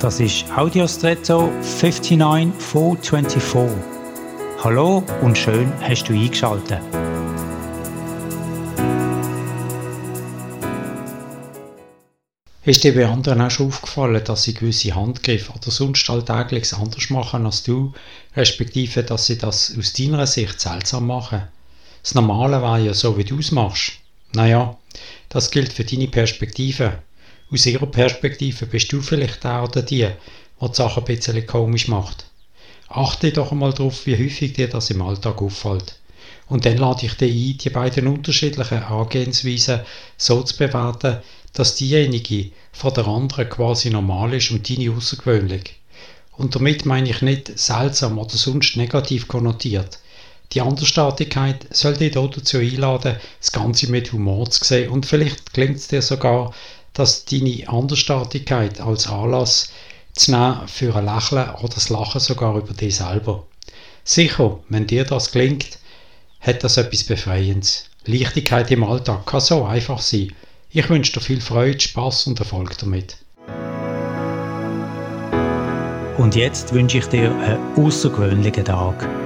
Das ist Audiostretto 59424. Hallo und schön hast du eingeschaltet. Ist dir bei anderen auch schon aufgefallen, dass sie gewisse Handgriffe oder sonst alltägliches anders machen als du, respektive dass sie das aus deiner Sicht seltsam machen? Das Normale war ja so, wie du es machst. Naja, das gilt für deine Perspektive. Aus ihrer Perspektive bist du vielleicht der oder die, der die Sachen ein bisschen komisch macht. Achte doch einmal darauf, wie häufig dir das im Alltag auffällt. Und dann lade ich dich ein, die beiden unterschiedlichen Angehensweisen so zu bewerten, dass diejenige von der anderen quasi normal ist und deine außergewöhnlich. Und damit meine ich nicht seltsam oder sonst negativ konnotiert. Die Andersartigkeit soll dich dazu einladen, das Ganze mit Humor zu sehen und vielleicht gelingt es dir sogar, dass deine Andersartigkeit als Anlass zu nehmen für ein Lächeln oder das Lachen sogar über dich selber. Sicher, wenn dir das gelingt, hat das etwas Befreiendes. Leichtigkeit im Alltag kann so einfach sein. Ich wünsche dir viel Freude, Spaß und Erfolg damit. Und jetzt wünsche ich dir einen außergewöhnlichen Tag.